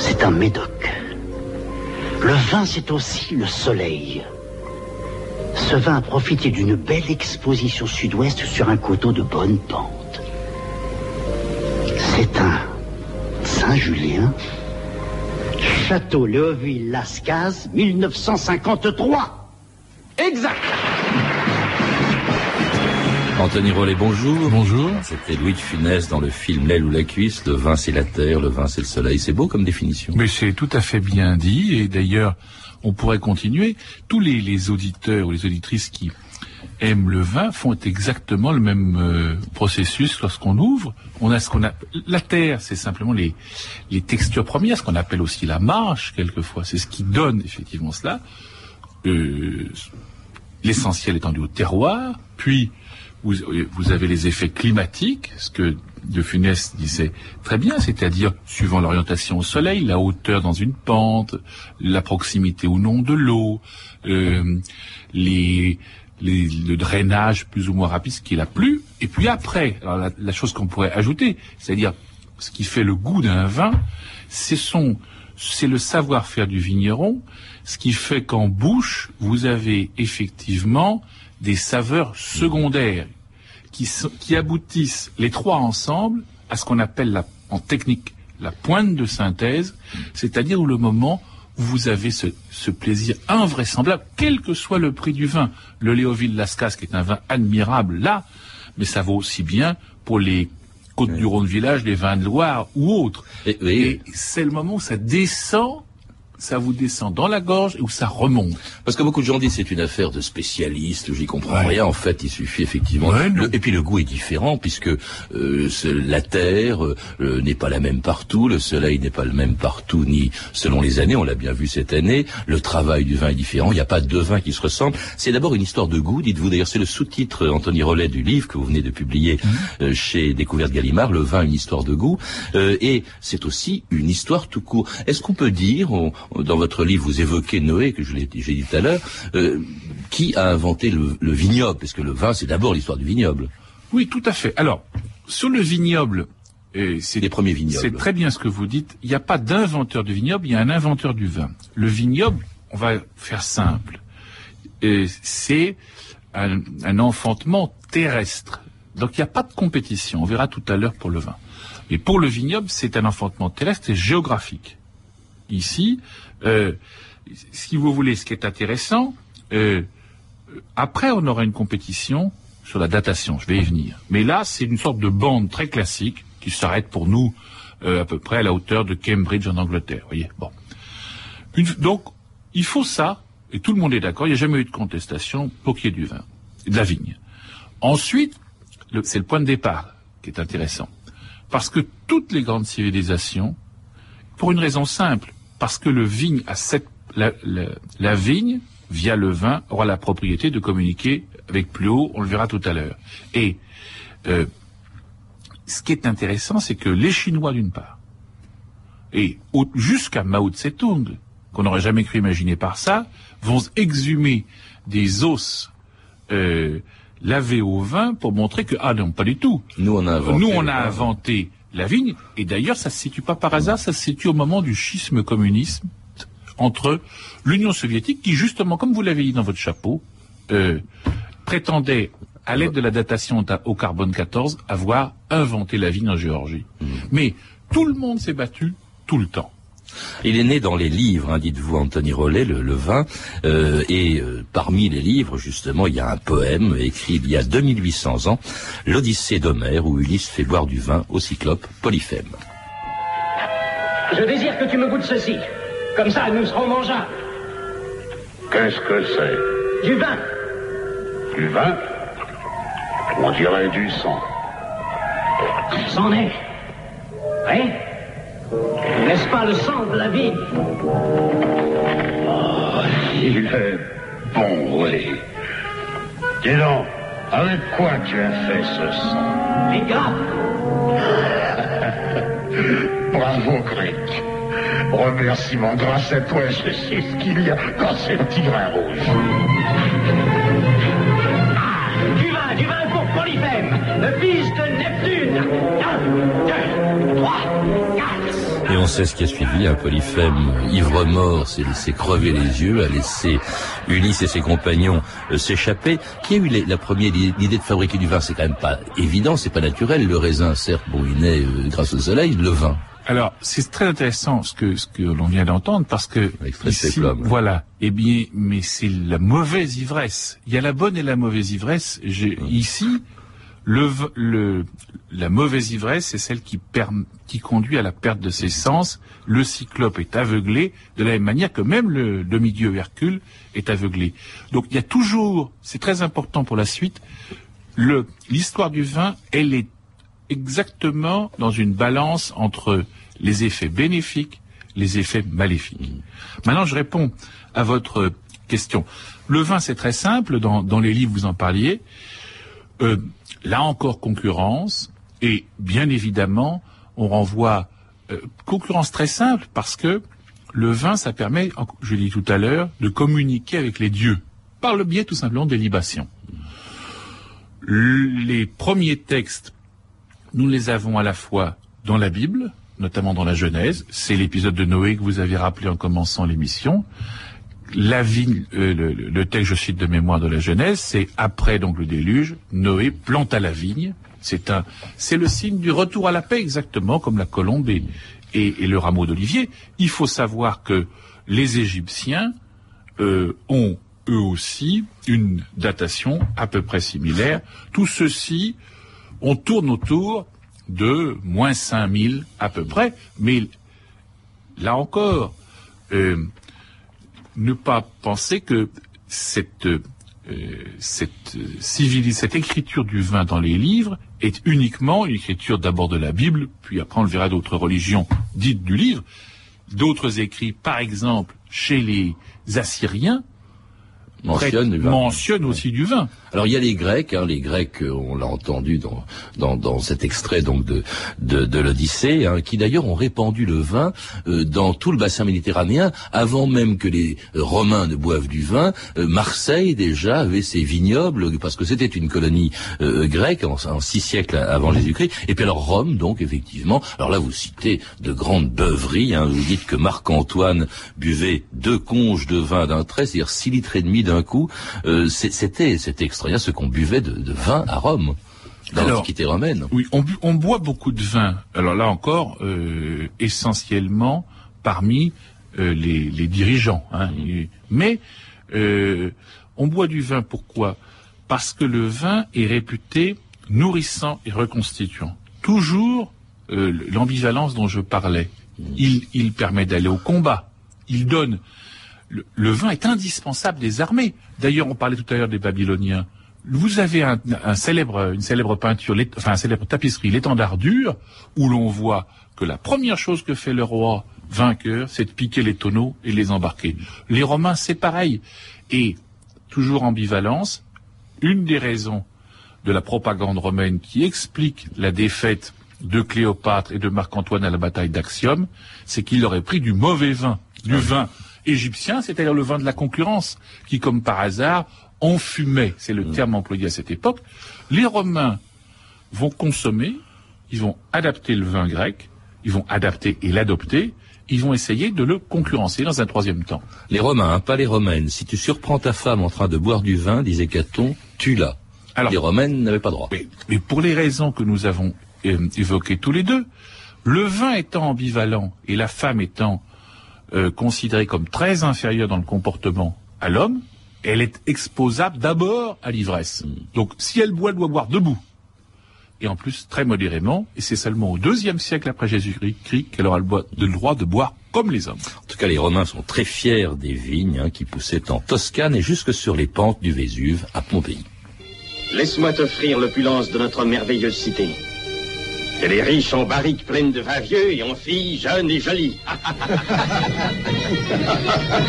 c'est un médoc. Le vin, c'est aussi le soleil. Ce vin a profité d'une belle exposition sud-ouest sur un coteau de bonne pente. C'est un Saint-Julien, Château Léoville-Lascaz, 1953. Exact. Anthony Rollet, bonjour. Bonjour. C'était Louis de Funès dans le film L'aile ou la cuisse. Le vin, c'est la terre, le vin, c'est le soleil. C'est beau comme définition. Mais c'est tout à fait bien dit. Et d'ailleurs, on pourrait continuer. Tous les, auditeurs ou les auditrices qui aiment le vin font exactement le même euh, processus lorsqu'on ouvre. On a ce qu'on a. La terre, c'est simplement les, les textures premières, ce qu'on appelle aussi la marche quelquefois. C'est ce qui donne effectivement cela. Euh, L'essentiel étant dû au terroir, puis vous, avez les effets climatiques, ce que De Funès disait très bien, c'est-à-dire suivant l'orientation au soleil, la hauteur dans une pente, la proximité ou non de l'eau, euh, le drainage plus ou moins rapide, ce qu'il a plu, et puis après, la, la, chose qu'on pourrait ajouter, c'est-à-dire ce qui fait le goût d'un vin, c'est son c'est le savoir-faire du vigneron, ce qui fait qu'en bouche, vous avez effectivement des saveurs secondaires qui, qui aboutissent les trois ensemble à ce qu'on appelle la, en technique la pointe de synthèse, c'est-à-dire le moment où vous avez ce, ce, plaisir invraisemblable, quel que soit le prix du vin. Le Léoville Lascas, qui est un vin admirable là, mais ça vaut aussi bien pour les Côtes du Rhône Village, les vins de Loire ou autres. Et, et c'est le moment où ça descend ça vous descend dans la gorge ou ça remonte Parce que beaucoup de gens disent c'est une affaire de spécialistes, j'y comprends rien. En fait, il suffit effectivement. et puis le goût est différent puisque euh, la terre euh, n'est pas la même partout, le soleil n'est pas le même partout, ni selon les années. On l'a bien vu cette année. Le travail du vin est différent. Il n'y a pas deux vins qui se ressemblent. C'est d'abord une histoire de goût, dites-vous. D'ailleurs, c'est le sous-titre Anthony Rollet du livre que vous venez de publier mmh. euh, chez Découverte Gallimard, le vin, une histoire de goût. et c'est aussi une histoire tout court. Est-ce qu'on peut dire, dans votre livre, vous évoquez Noé, que je l'ai dit tout à l'heure, euh, qui a inventé le, vignoble? Parce que le vin, c'est d'abord l'histoire du vignoble. Oui, tout à fait. Alors, sur le vignoble, c'est les premiers vignobles. C'est très bien ce que vous dites. Il n'y a pas d'inventeur du vignoble, il y a un inventeur du vin. Le vignoble, on va faire simple. C'est un, un, enfantement terrestre. Donc il n'y a pas de compétition. On verra tout à l'heure pour le vin. Et pour le vignoble, c'est un enfantement terrestre et géographique. Ici, euh, si vous voulez, ce qui est intéressant, euh, après on aura une compétition sur la datation, je vais y venir. Mais là, c'est une sorte de bande très classique qui s'arrête pour nous euh, à peu près à la hauteur de Cambridge en Angleterre. Voyez, bon. donc, il faut ça, et tout le monde est d'accord. Il n'y a jamais eu de contestation pour qu'il y ait du vin, de la vigne. Ensuite, c'est le point de départ qui est intéressant, parce que toutes les grandes civilisations, pour une raison simple, parce que le vigne a cette, la, vigne, via le vin, aura la propriété de communiquer avec plus haut, on le verra tout à l'heure. Et euh, ce qui est intéressant, c'est que les Chinois, d'une part, et jusqu'à Mao Tse-tung, qu'on n'aurait jamais cru imaginer par ça, vont exhumer des os euh, lavés au vin pour montrer que ah non pas du tout. Nous on a inventé, Nous, on a inventé la vigne. Et d'ailleurs, ça se situe pas par hasard, ça se situe au moment du schisme communisme entre l'Union soviétique, qui justement, comme vous l'avez dit dans votre chapeau, euh, prétendait, à l'aide de la datation au carbone 14, avoir inventé la vigne en Géorgie. Mmh. Mais tout le monde s'est battu tout le temps. Il est né dans les livres, hein, dites-vous, Anthony Rollet, le, vin, euh, et euh, parmi les livres, justement, il y a un poème écrit il y a 2800 ans, l'Odyssée d'Homère, où Ulysse fait boire du vin au cyclope Polyphème. Je désire que tu me goûtes ceci. Comme ça, nous serons mangeables. Qu'est-ce que c'est? Du vin. Du vin? On dirait du sang. C'en est. Oui? N'est-ce pas le sang de la vie oh, Il est bon, oui. Dis donc, avec quoi tu as fait ce sang Les gars Bravo, Crick. Remerciement grâce à toi, je sais ce qu'il y a dans ces petits grains rouges. On sait ce qui a suivi. Un polyphème ivre-mort s'est laissé crever les yeux, a laissé Ulysse et ses compagnons euh, s'échapper. Qui a eu la première l'idée de fabriquer du vin? C'est quand même pas évident, c'est pas naturel. Le raisin, certes, bon, il naît euh, grâce au soleil. Le vin. Alors, c'est très intéressant ce que ce que l'on vient d'entendre parce que ici, voilà. Eh bien, mais c'est la mauvaise ivresse. Il y a la bonne et la mauvaise ivresse. Ici, la mauvaise ivresse, c'est celle qui, qui conduit à la perte de ses sens. Le cyclope est aveuglé de la même manière que même le demi-dieu Hercule est aveuglé. Donc il y a toujours, c'est très important pour la suite, l'histoire du vin, elle est exactement dans une balance entre les effets bénéfiques, les effets maléfiques. Maintenant, je réponds à votre question. Le vin, c'est très simple. Dans, les livres, vous en parliez. Euh, là encore, concurrence. Et bien évidemment, on renvoie euh, concurrence très simple parce que le vin, ça permet, je l'ai dit tout à l'heure, de communiquer avec les dieux par le biais tout simplement des libations. Les premiers textes, nous les avons à la fois dans la Bible, notamment dans la Genèse. C'est l'épisode de Noé que vous avez rappelé en commençant l'émission. La vigne, euh, le, texte, je cite de mémoire de la Genèse, c'est après donc le déluge, Noé planta la vigne. C'est un, c'est le signe du retour à la paix exactement comme la colombe et, et, le rameau d'olivier. Il faut savoir que les Égyptiens euh, ont eux aussi une datation à peu près similaire. Tout ceci, on tourne autour de moins 5000 à peu près, mais là encore, euh, ne pas penser que cette, euh, cette, cette écriture du vin dans les livres est uniquement une écriture d'abord de la Bible, puis après on le verra d'autres religions dites du livre, d'autres écrits, par exemple, chez les Assyriens, mentionne, aussi du vin. Alors il y a les Grecs, hein, les Grecs, euh, on l'a entendu dans, dans, dans, cet extrait donc de, de, de l'Odyssée, hein, qui d'ailleurs ont répandu le vin euh, dans tout le bassin méditerranéen avant même que les Romains ne boivent du vin. Euh, Marseille déjà avait ses vignobles parce que c'était une colonie grecque en, en, six siècles avant Jésus-Christ. Et puis alors Rome, donc effectivement. Alors là vous citez de grandes beuveries. Hein, vous dites que Marc-Antoine buvait deux conges de vin d'un trait, c'est-à-dire six litres et demi d'un coup. c'était c'était extraordinaire ce qu'on buvait de, vin à Rome dans l'Antiquité romaine. Oui, on, on, boit beaucoup de vin. Alors là encore, euh, essentiellement parmi euh, les, les, dirigeants. Hein. Mm. Mais euh, on boit du vin pourquoi? Parce que le vin est réputé nourrissant et reconstituant. Toujours l'ambivalence dont je parlais. Mm. Il, il permet d'aller au combat. Il donne le, vin est indispensable des armées. D'ailleurs, on parlait tout à l'heure des Babyloniens. Vous avez un, célèbre, une célèbre peinture, enfin, une célèbre tapisserie, l'étendard dur, où l'on voit que la première chose que fait le roi vainqueur, c'est de piquer les tonneaux et les embarquer. Les Romains, c'est pareil. Et, toujours ambivalence, une des raisons de la propagande romaine qui explique la défaite de Cléopâtre et de Marc-Antoine à la bataille d'Axiom, c'est qu'il aurait pris du mauvais vin, du vin égyptien, c'est-à-dire le vin de la concurrence, qui, comme par hasard, enfumait, c'est le mm. terme employé à cette époque. Les Romains vont consommer, ils vont adapter le vin grec, ils vont adapter et l'adopter, ils vont essayer de le concurrencer dans un troisième temps. Les Romains, hein, pas les Romaines. Si tu surprends ta femme en train de boire du vin, disait Caton, tu l'as. Alors, les Romaines n'avaient pas droit. Mais, pour les raisons que nous avons euh, évoquées tous les deux, le vin étant ambivalent et la femme étant euh, considérée comme très inférieure dans le comportement à l'homme, elle est exposable d'abord à l'ivresse. Mm. Donc si elle boit, elle doit boire debout. Et en plus très modérément, et c'est seulement au deuxième siècle après Jésus-Christ qu'elle aura le, droit de boire comme les hommes. En tout cas, les Romains sont très fiers des vignes hein, qui poussaient en Toscane et jusque sur les pentes du Vésuve à Pompéi. Laisse-moi t'offrir l'opulence de notre merveilleuse cité. Elle est riche en barriques pleines de vin vieux et en filles jeunes et jolies.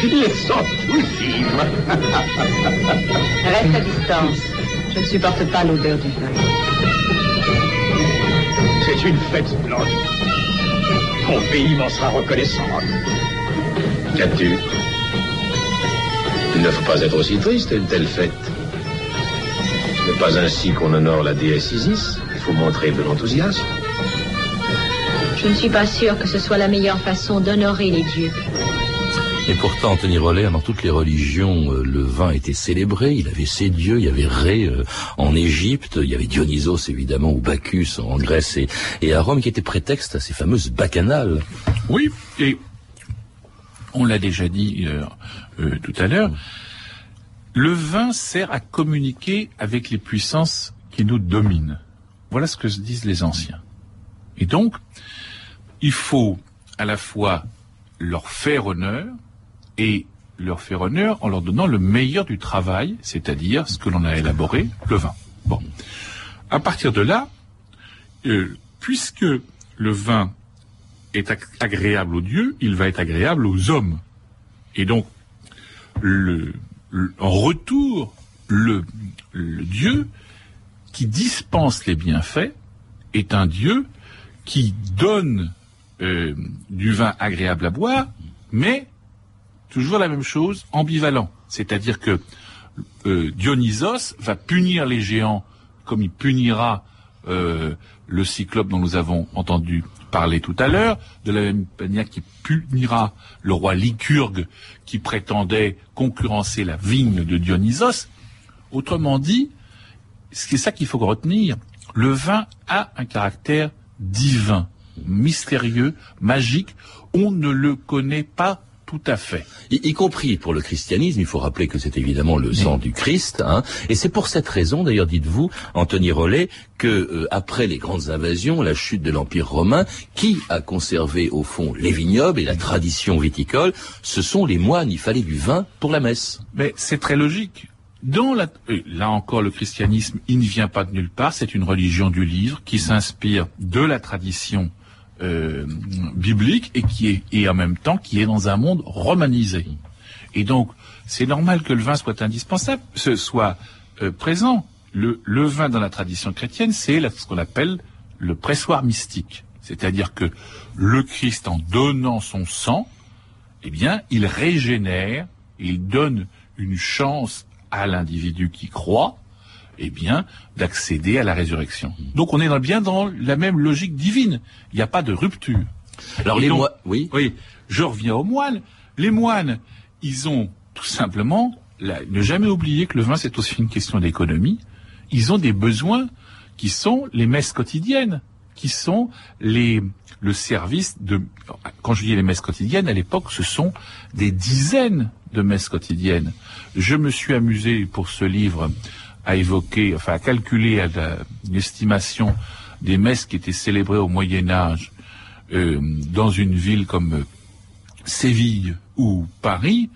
Ils sont tous Reste à distance. Je ne supporte pas l'odeur du vin. C'est une fête splendide. Mon pays m'en sera reconnaissant. Qu'as-tu? Il ne faut pas être aussi triste à une telle fête. Ce n'est pas ainsi qu'on honore la déesse Isis. Il faut montrer de l'enthousiasme. Je ne suis pas sûre que ce soit la meilleure façon d'honorer les dieux. Et pourtant, Anthony Roller, dans toutes les religions, euh, le vin était célébré. Il avait ses dieux. Il y avait Ré euh, en Égypte. Il y avait Dionysos, évidemment, ou Bacchus en Grèce et, et à Rome, qui était prétexte à ces fameuses bacchanales. Oui, et on l'a déjà dit euh, tout à l'heure. Le vin sert à communiquer avec les puissances qui nous dominent. Voilà ce que se disent les anciens. Et donc, il faut à la fois leur faire honneur et leur faire honneur en leur donnant le meilleur du travail, c'est-à-dire ce que l'on a élaboré, le vin. Bon. À partir de là, euh, puisque le vin est agréable aux dieux, il va être agréable aux hommes. Et donc, en retour, le Dieu qui dispense les bienfaits est un Dieu qui donne euh, du vin agréable à boire, mais toujours la même chose, ambivalent. C'est-à-dire que euh, Dionysos va punir les géants comme il punira euh, le cyclope dont nous avons entendu parler tout à l'heure, de la même manière qu'il punira le roi Lycurgue qui prétendait concurrencer la vigne de Dionysos. Autrement dit, c'est ça qu'il faut retenir, le vin a un caractère divin, mystérieux, magique, on ne le connaît pas tout à fait. Y, compris pour le christianisme, il faut rappeler que c'est évidemment le sang du Christ, hein, et c'est pour cette raison, d'ailleurs, dites-vous, Anthony Rollet, que euh, après les grandes invasions, la chute de l'Empire romain, qui a conservé au fond les vignobles et la tradition viticole, ce sont les moines. Il fallait du vin pour la messe. Mais c'est très logique. Dans la, là encore, le christianisme, il ne vient pas de nulle part. C'est une religion du livre qui s'inspire de la tradition euh, biblique et qui est et en même temps qui est dans un monde romanisé. Et donc c'est normal que le vin soit indispensable, ce soit euh, présent. Le, le, vin dans la tradition chrétienne, c'est ce qu'on appelle le pressoir mystique, c'est-à-dire que le Christ, en donnant son sang, eh bien, il régénère, il donne une chance à l'individu qui croit, eh bien, d'accéder à la résurrection. Donc on est bien dans la même logique divine. Il n'y a pas de rupture. Alors les moines, oui. Oui, je reviens aux moines. Les moines, ils ont tout simplement ne jamais oublier que le vin c'est aussi une question d'économie. Ils ont des besoins qui sont les messes quotidiennes, qui sont les le service de quand je dis les messes quotidiennes à l'époque ce sont des dizaines de messes quotidiennes. Je me suis amusé pour ce livre à évoquer, enfin à calculer à une estimation des messes qui étaient célébrées au Moyen Âge euh, dans une ville comme euh, Séville ou Paris,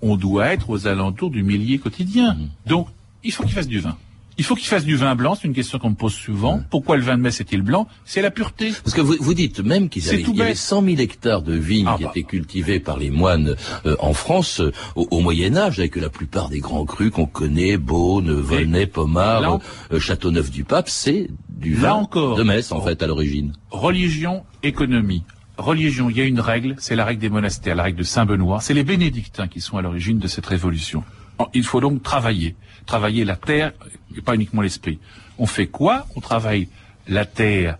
on doit être aux alentours du millier quotidien. Mmh. Donc, il faut qu'il fasse du vin. Il faut qu'il fasse du vin blanc, c'est une question qu'on me pose souvent. Pourquoi le vin de Metz est-il blanc? C'est la pureté. Parce que vous, vous dites même qu'il y avait 100 000 hectares de vignes ah qui bah. étaient cultivés par les moines euh, en France euh, au, Moyen Âge, avec la plupart des grands crus qu'on connaît, Beaune, Volnay, Pommard, euh, Châteauneuf-du-Pape, c'est du vin encore, de Metz en fait à l'origine. Religion, économie. Religion, il y a une règle, c'est la règle des monastères, la règle de Saint-Benoît. C'est les bénédictins qui sont à l'origine de cette révolution. Il faut donc travailler. Travailler la terre et pas uniquement l'esprit. On fait quoi? On travaille la terre,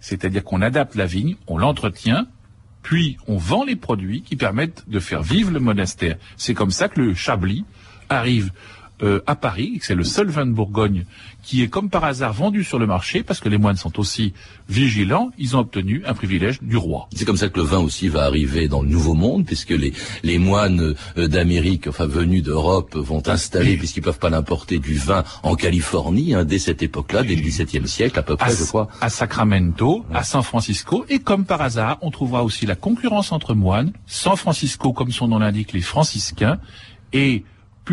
c'est-à-dire qu'on adapte la vigne, on l'entretient, puis on vend les produits qui permettent de faire vivre le monastère. C'est comme ça que le Chablis arrive euh, à Paris, c'est le seul vin de Bourgogne qui est comme par hasard vendu sur le marché, parce que les moines sont aussi vigilants, ils ont obtenu un privilège du roi. C'est comme ça que le vin aussi va arriver dans le Nouveau Monde, puisque les, les moines euh, d'Amérique, enfin venus d'Europe, vont installer, puisqu'ils peuvent pas l'importer, du vin en Californie, hein, dès cette époque-là, dès le XVIIe siècle à peu près, je crois. À Sacramento, à San Francisco, et comme par hasard, on trouvera aussi la concurrence entre moines, San Francisco, comme son nom l'indique, les franciscains, et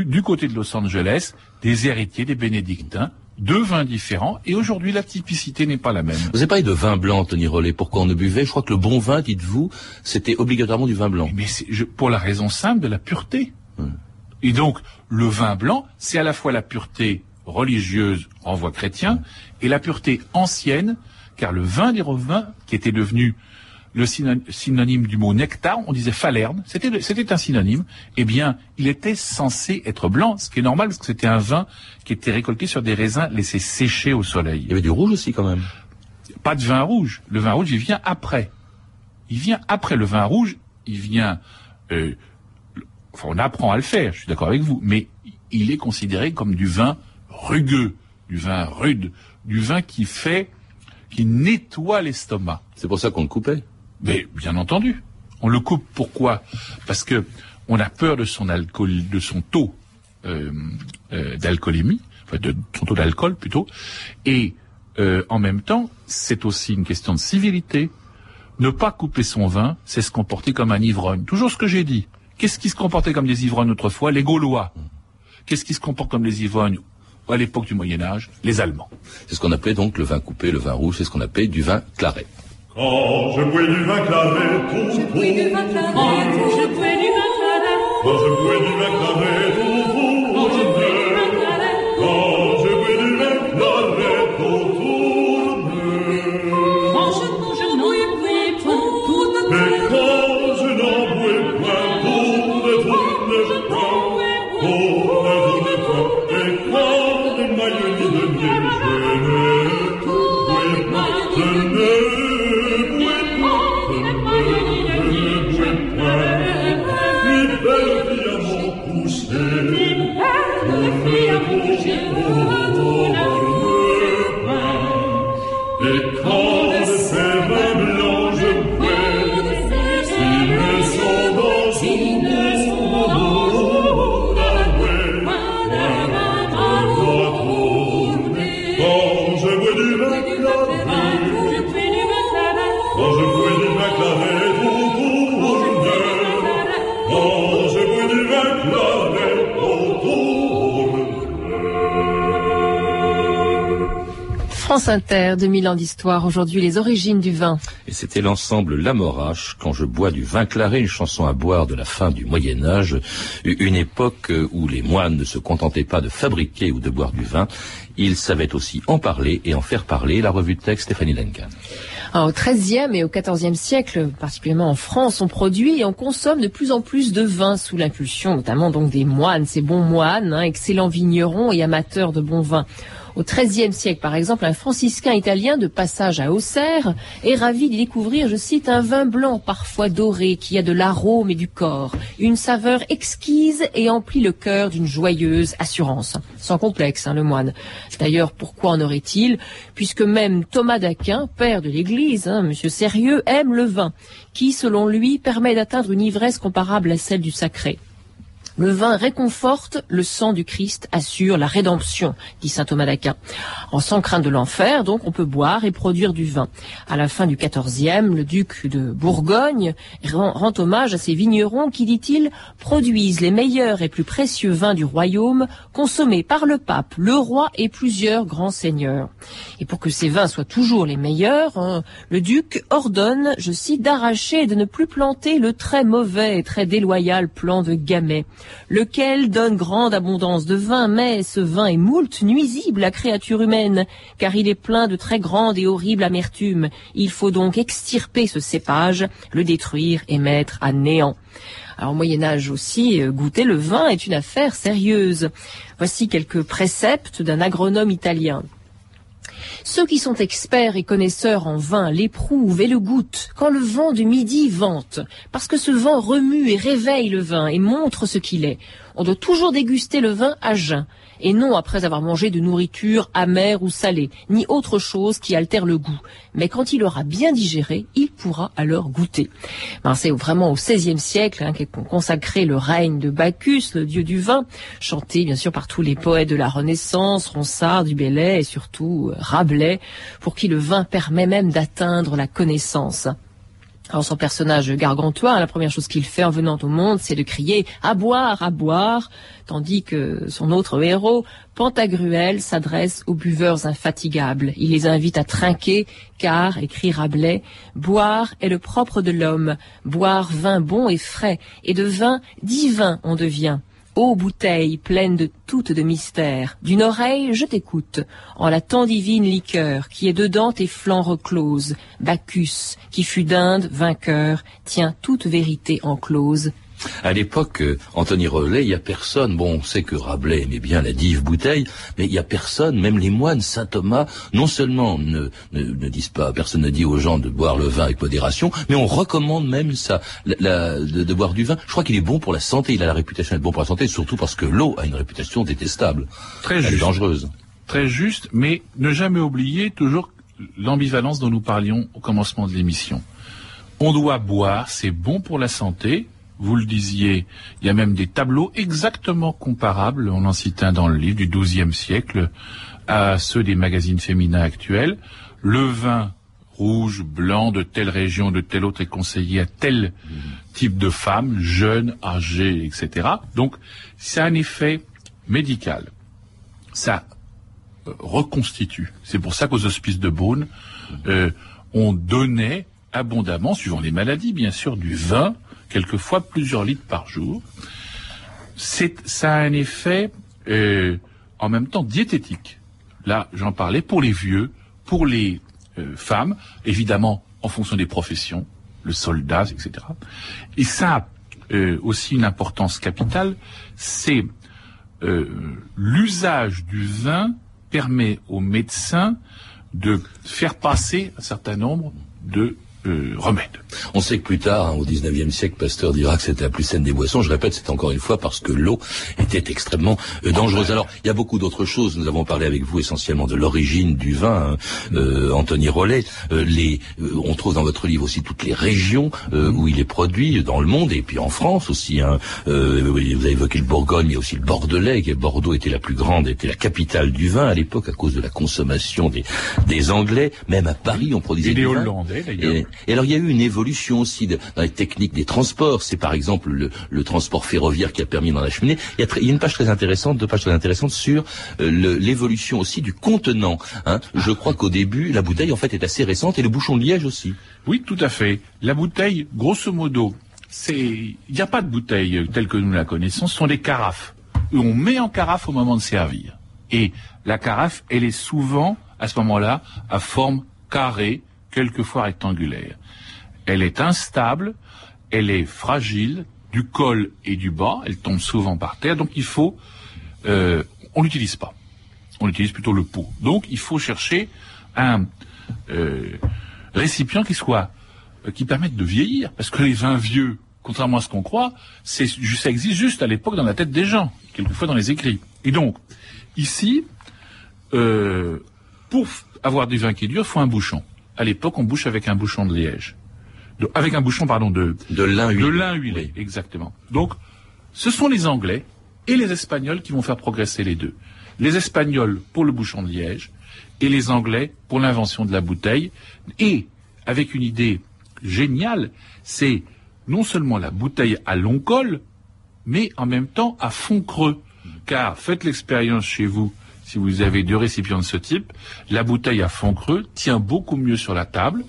du côté de Los Angeles, des héritiers des bénédictins, deux vins différents, et aujourd'hui la typicité n'est pas la même. Vous avez parlé de vin blanc, Tony Rollet, pourquoi on ne buvait? Je crois que le bon vin, dites-vous, c'était obligatoirement du vin blanc. Mais pour la raison simple de la pureté. Et donc, le vin blanc, c'est à la fois la pureté religieuse en voie chrétien, et la pureté ancienne, car le vin des Romains, qui était devenu le synonyme du mot nectar, on disait falerne, c'était c'était un synonyme. Eh bien, il était censé être blanc, ce qui est normal parce que c'était un vin qui était récolté sur des raisins laissés sécher au soleil. Il y avait du rouge aussi quand même. pas de vin rouge. Le vin rouge, il vient après. Il vient après le vin rouge. Il vient. Euh, enfin, on apprend à le faire. Je suis d'accord avec vous, mais il est considéré comme du vin rugueux, du vin rude, du vin qui fait, qui nettoie l'estomac. C'est pour ça qu'on le coupait. Mais bien entendu, on le coupe. Pourquoi? Parce que on a peur de son taux euh, euh, d'alcoolémie, enfin de son taux d'alcool plutôt, et euh, en même temps, c'est aussi une question de civilité. Ne pas couper son vin, c'est se comporter comme un ivrogne. Toujours ce que j'ai dit. Qu'est-ce qui se comportait comme des ivrognes autrefois? Les Gaulois. Qu'est-ce qui se comporte comme des ivrognes à l'époque du Moyen Âge? Les Allemands. C'est ce qu'on appelait donc le vin coupé, le vin rouge, c'est ce qu'on appelait du vin claret. Quand je bois du vin claret, tout, Je bois du vin claret, je bois du vin claret. Quand je bois Inter, 2000 ans d'histoire. Aujourd'hui, les origines du vin. Et c'était l'ensemble L'Amorache, quand je bois du vin claré, une chanson à boire de la fin du Moyen Âge, une époque où les moines ne se contentaient pas de fabriquer ou de boire du vin, ils savaient aussi en parler et en faire parler. La revue de texte Stéphanie Duncan. Alors, au XIIIe et au XIVe siècle, particulièrement en France, on produit et on consomme de plus en plus de vin sous l'impulsion notamment donc des moines, ces bons moines, hein, excellents vignerons et amateurs de bons vins. Au XIIIe siècle, par exemple, un franciscain italien de passage à Auxerre est ravi d'y découvrir, je cite, un vin blanc parfois doré qui a de l'arôme et du corps, une saveur exquise et emplit le cœur d'une joyeuse assurance. Sans complexe, hein, le moine. D'ailleurs, pourquoi en aurait-il Puisque même Thomas d'Aquin, père de l'Église, hein, monsieur sérieux, aime le vin, qui, selon lui, permet d'atteindre une ivresse comparable à celle du sacré. Le vin réconforte, le sang du Christ assure la rédemption, dit saint Thomas d'Aquin. En sans crainte de l'enfer, donc, on peut boire et produire du vin. À la fin du XIVe, le duc de Bourgogne rend, hommage à ces vignerons qui, dit-il, produisent les meilleurs et plus précieux vins du royaume, consommés par le pape, le roi et plusieurs grands seigneurs. Et pour que ces vins soient toujours les meilleurs, hein, le duc ordonne, je cite, d'arracher et de ne plus planter le très mauvais et très déloyal plan de Gamay lequel donne grande abondance de vin, mais ce vin est moult nuisible à créature humaine, car il est plein de très grande et horrible amertume. Il faut donc extirper ce cépage, le détruire et mettre à néant. Alors au Moyen Âge aussi, euh, goûter le vin est une affaire sérieuse. Voici quelques préceptes d'un agronome italien. Ceux qui sont experts et connaisseurs en vin l'éprouvent et le goûtent quand le vent du midi vente, parce que ce vent remue et réveille le vin et montre ce qu'il est. On doit toujours déguster le vin à jeun, et non après avoir mangé de nourriture amère ou salée, ni autre chose qui altère le goût. Mais quand il aura bien digéré, il pourra alors goûter. Ben, c'est vraiment au XVIe siècle hein, qu'est consacré le règne de Bacchus, le dieu du vin, chanté bien sûr par tous les poètes de la Renaissance, Ronsard, du Bellay et surtout euh, Rabelais, pour qui le vin permet même d'atteindre la connaissance. Alors son personnage gargantua, la première chose qu'il fait en venant au monde, c'est de crier à boire, à boire, tandis que son autre héros, Pantagruel, s'adresse aux buveurs infatigables. Il les invite à trinquer, car, écrit Rabelais, boire est le propre de l'homme, boire vin bon et frais, et de vin divin on devient. Ô bouteille pleine de toutes de mystères, d'une oreille je t'écoute, en la tant divine liqueur qui est dedans tes flancs recloses. Bacchus, qui fut d'Inde vainqueur, tient toute vérité enclose. À l'époque, euh, Anthony Rollet, il y a personne. Bon, on sait que Rabelais aimait bien la dive bouteille, mais il y a personne, même les moines, saint Thomas, non seulement ne, ne, ne, disent pas, personne ne dit aux gens de boire le vin avec modération, mais on recommande même ça, la, de, de, boire du vin. Je crois qu'il est bon pour la santé. Il a la réputation d'être bon pour la santé, surtout parce que l'eau a une réputation détestable. Très juste. dangereuse. Très juste, mais ne jamais oublier toujours l'ambivalence dont nous parlions au commencement de l'émission. On doit boire, c'est bon pour la santé, vous le disiez, il y a même des tableaux exactement comparables, on en cite un dans le livre du XIIe siècle, à ceux des magazines féminins actuels. Le vin rouge, blanc de telle région, de telle autre est conseillé à tel type de femme, jeune, âgée, etc. Donc, a un effet médical. Ça euh, reconstitue. C'est pour ça qu'aux hospices de Beaune, euh, on donnait abondamment, suivant les maladies, bien sûr, du vin quelquefois plusieurs litres par jour. C'est, ça a un effet euh, en même temps diététique. Là, j'en parlais pour les vieux, pour les euh, femmes, évidemment en fonction des professions, le soldat, etc. Et ça a euh, aussi une importance capitale, c'est l'usage du vin permet aux médecins de faire passer un certain nombre de euh, remède. On sait que plus tard, hein, au 19e siècle, Pasteur dira que c'était la plus saine des boissons. Je répète, c'est encore une fois parce que l'eau était extrêmement euh, dangereuse. Alors, il y a beaucoup d'autres choses. Nous avons parlé avec vous essentiellement de l'origine du vin, hein. euh, Anthony Rollet. les, on trouve dans votre livre aussi toutes les régions où il est produit dans le monde et puis en France aussi. Hein. vous avez évoqué le Bourgogne, mais aussi le Bordelais. Bordeaux était la plus grande, était la capitale du vin à l'époque à cause de la consommation des, des Anglais. Même à Paris, on produisait et des Hollandais d'ailleurs. Et alors il y a eu une évolution aussi de, dans les techniques des transports. C'est par exemple le, le, transport ferroviaire qui a permis d'en acheminer. Il y, a il y a une page très intéressante, deux pages très intéressantes sur euh, l'évolution aussi du contenant. Hein. Je crois qu'au début, la bouteille en fait est assez récente et le bouchon de liège aussi. Oui, tout à fait. La bouteille, grosso modo, c'est il n'y a pas de bouteille telle que nous la connaissons. Ce sont des carafes. On met en carafe au moment de servir. Et la carafe, elle est souvent à ce moment-là à forme carrée quelquefois rectangulaire. Elle est instable, elle est fragile, du col et du bas, elle tombe souvent par terre, donc il faut, euh, on l'utilise pas. On utilise plutôt le pot. Donc il faut chercher un euh, récipient qui soit, euh, qui permette de vieillir, parce que les vins vieux, contrairement à ce qu'on croit, ça existe juste à l'époque dans la tête des gens, quelquefois dans les écrits. Et donc, ici, euh, pour avoir du vin qui dure, il faut un bouchon à l'époque, on bouche avec un bouchon de liège. avec un bouchon, pardon, de, de lin huilé. De lin huilé, exactement. Donc, ce sont les Anglais et les Espagnols qui vont faire progresser les deux. Les Espagnols pour le bouchon de liège et les Anglais pour l'invention de la bouteille. Et avec une idée géniale, c'est non seulement la bouteille à long col, mais en même temps à fond creux. Car faites l'expérience chez vous si vous avez deux récipients de ce type, la bouteille à fond creux tient beaucoup mieux sur la table.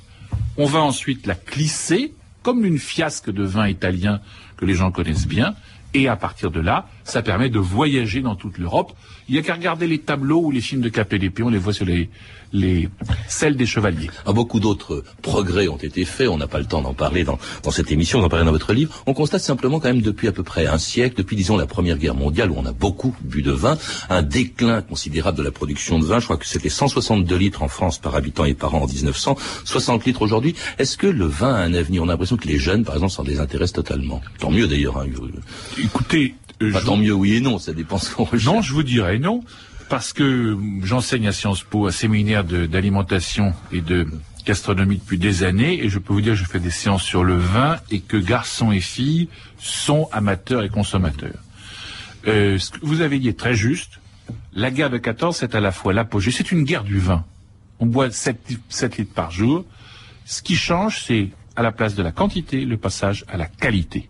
On va ensuite la clisser comme une fiasque de vin italien que les gens connaissent bien. Et à partir de là, ça permet de voyager dans toute l'Europe. Il n'y a qu'à regarder les tableaux ou les films de Capelletti, on les voit sur les, les selles des chevaliers. Ah, beaucoup d'autres progrès ont été faits, on n'a pas le temps d'en parler dans, dans cette émission, d'en parler dans votre livre. On constate simplement quand même depuis à peu près un siècle, depuis disons la Première Guerre mondiale où on a beaucoup bu de vin, un déclin considérable de la production de vin. Je crois que c'était 162 litres en France par habitant et par an en 1900, 60 litres aujourd'hui. Est-ce que le vin a un avenir? On a l'impression que les jeunes, par exemple, s'en désintéressent totalement. Tant mieux d'ailleurs. Hein. Écoutez, euh, pas tant mieux oui et non, ça dépend ce qu'on Non, je vous dirais non parce que j'enseigne à Sciences Po un séminaire d'alimentation et de gastronomie depuis des années et je peux vous dire que je fais des séances sur le vin et que garçons et filles sont amateurs et consommateurs. Euh, ce que vous avez dit est très juste. La guerre de 14, c'est à la fois l'apogée, c'est une guerre du vin. On boit 7, 7 litres par jour. Ce qui change, c'est à la place de la quantité, le passage à la qualité.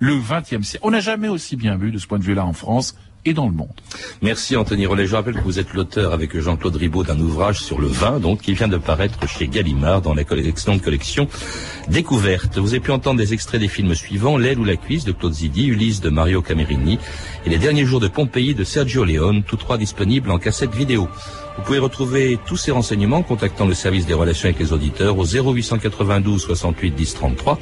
Le 20e siècle. On n'a jamais aussi bien bu de ce point de vue-là en France et dans le monde. Merci Anthony Rollet. Je rappelle que vous êtes l'auteur avec Jean-Claude Ribaud d'un ouvrage sur le vin, donc qui vient de paraître chez Gallimard dans la excellente collection Découverte. Vous avez pu entendre des extraits des films suivants L'aile ou la cuisse de Claude Zidi, Ulysse de Mario Camerini et Les derniers jours de Pompéi de Sergio Leone, tous trois disponibles en cassette vidéo. Vous pouvez retrouver tous ces renseignements en contactant le service des relations avec les auditeurs au 0892 68 10 33,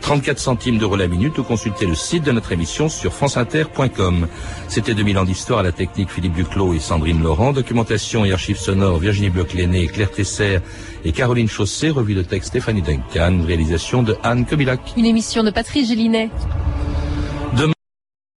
34 centimes d'euros la minute ou consulter le site de notre émission sur franceinter.com. C'était 2000 ans d'histoire à la technique Philippe Duclos et Sandrine Laurent, documentation et archives sonores Virginie Bloch-Léné, Claire Tesser et Caroline Chaussé, revue de texte Stéphanie Duncan, réalisation de Anne Kobilac. Une émission de Patrice Gélinet.